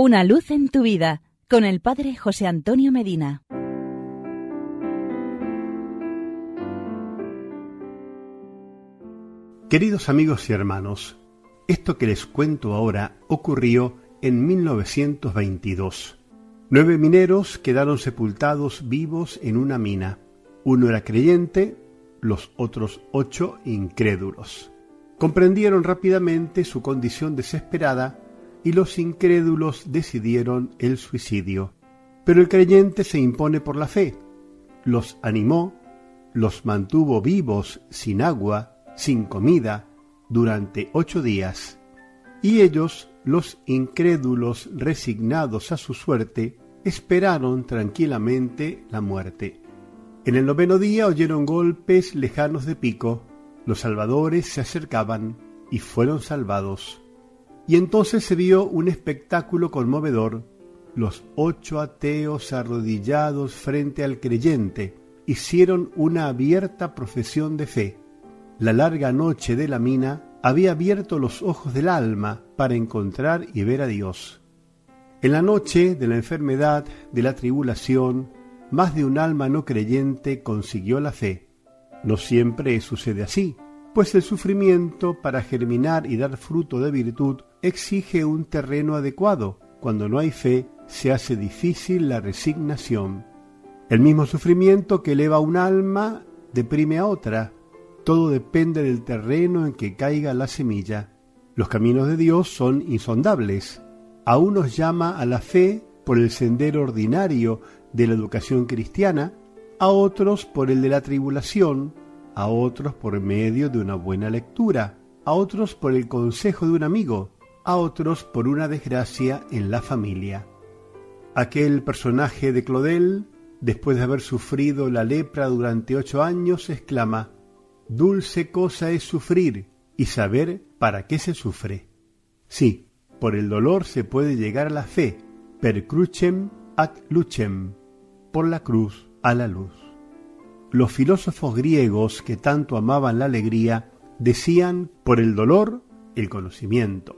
Una luz en tu vida con el Padre José Antonio Medina. Queridos amigos y hermanos, esto que les cuento ahora ocurrió en 1922. Nueve mineros quedaron sepultados vivos en una mina. Uno era creyente, los otros ocho incrédulos. Comprendieron rápidamente su condición desesperada y los incrédulos decidieron el suicidio. Pero el creyente se impone por la fe, los animó, los mantuvo vivos sin agua, sin comida, durante ocho días, y ellos, los incrédulos resignados a su suerte, esperaron tranquilamente la muerte. En el noveno día oyeron golpes lejanos de pico, los salvadores se acercaban y fueron salvados. Y entonces se vio un espectáculo conmovedor. Los ocho ateos arrodillados frente al creyente hicieron una abierta profesión de fe. La larga noche de la mina había abierto los ojos del alma para encontrar y ver a Dios. En la noche de la enfermedad, de la tribulación, más de un alma no creyente consiguió la fe. No siempre sucede así pues el sufrimiento para germinar y dar fruto de virtud exige un terreno adecuado. Cuando no hay fe, se hace difícil la resignación. El mismo sufrimiento que eleva un alma deprime a otra. Todo depende del terreno en que caiga la semilla. Los caminos de Dios son insondables. A unos llama a la fe por el sendero ordinario de la educación cristiana, a otros por el de la tribulación, a otros por medio de una buena lectura, a otros por el consejo de un amigo, a otros por una desgracia en la familia. Aquel personaje de Claudel, después de haber sufrido la lepra durante ocho años, exclama, Dulce cosa es sufrir y saber para qué se sufre. Sí, por el dolor se puede llegar a la fe, per crucem ad lucem, por la cruz a la luz. Los filósofos griegos que tanto amaban la alegría decían por el dolor el conocimiento.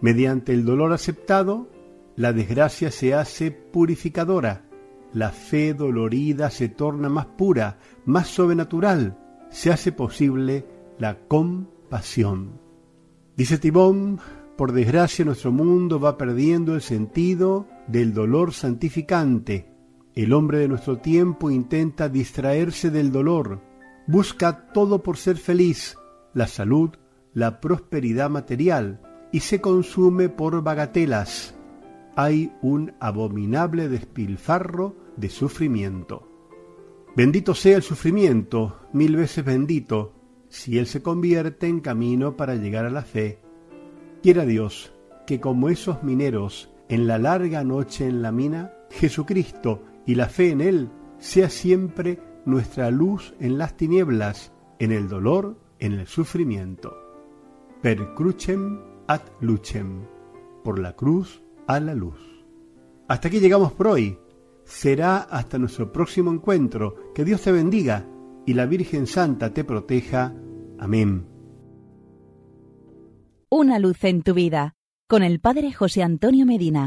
Mediante el dolor aceptado, la desgracia se hace purificadora, la fe dolorida se torna más pura, más sobrenatural, se hace posible la compasión. Dice Tibón, por desgracia nuestro mundo va perdiendo el sentido del dolor santificante, el hombre de nuestro tiempo intenta distraerse del dolor, busca todo por ser feliz, la salud, la prosperidad material, y se consume por bagatelas. Hay un abominable despilfarro de sufrimiento. Bendito sea el sufrimiento, mil veces bendito, si él se convierte en camino para llegar a la fe. Quiera Dios que como esos mineros en la larga noche en la mina, Jesucristo y la fe en Él sea siempre nuestra luz en las tinieblas, en el dolor, en el sufrimiento. Per crucem ad lucem, por la cruz a la luz. Hasta aquí llegamos por hoy. Será hasta nuestro próximo encuentro. Que Dios te bendiga y la Virgen Santa te proteja. Amén. Una luz en tu vida con el Padre José Antonio Medina.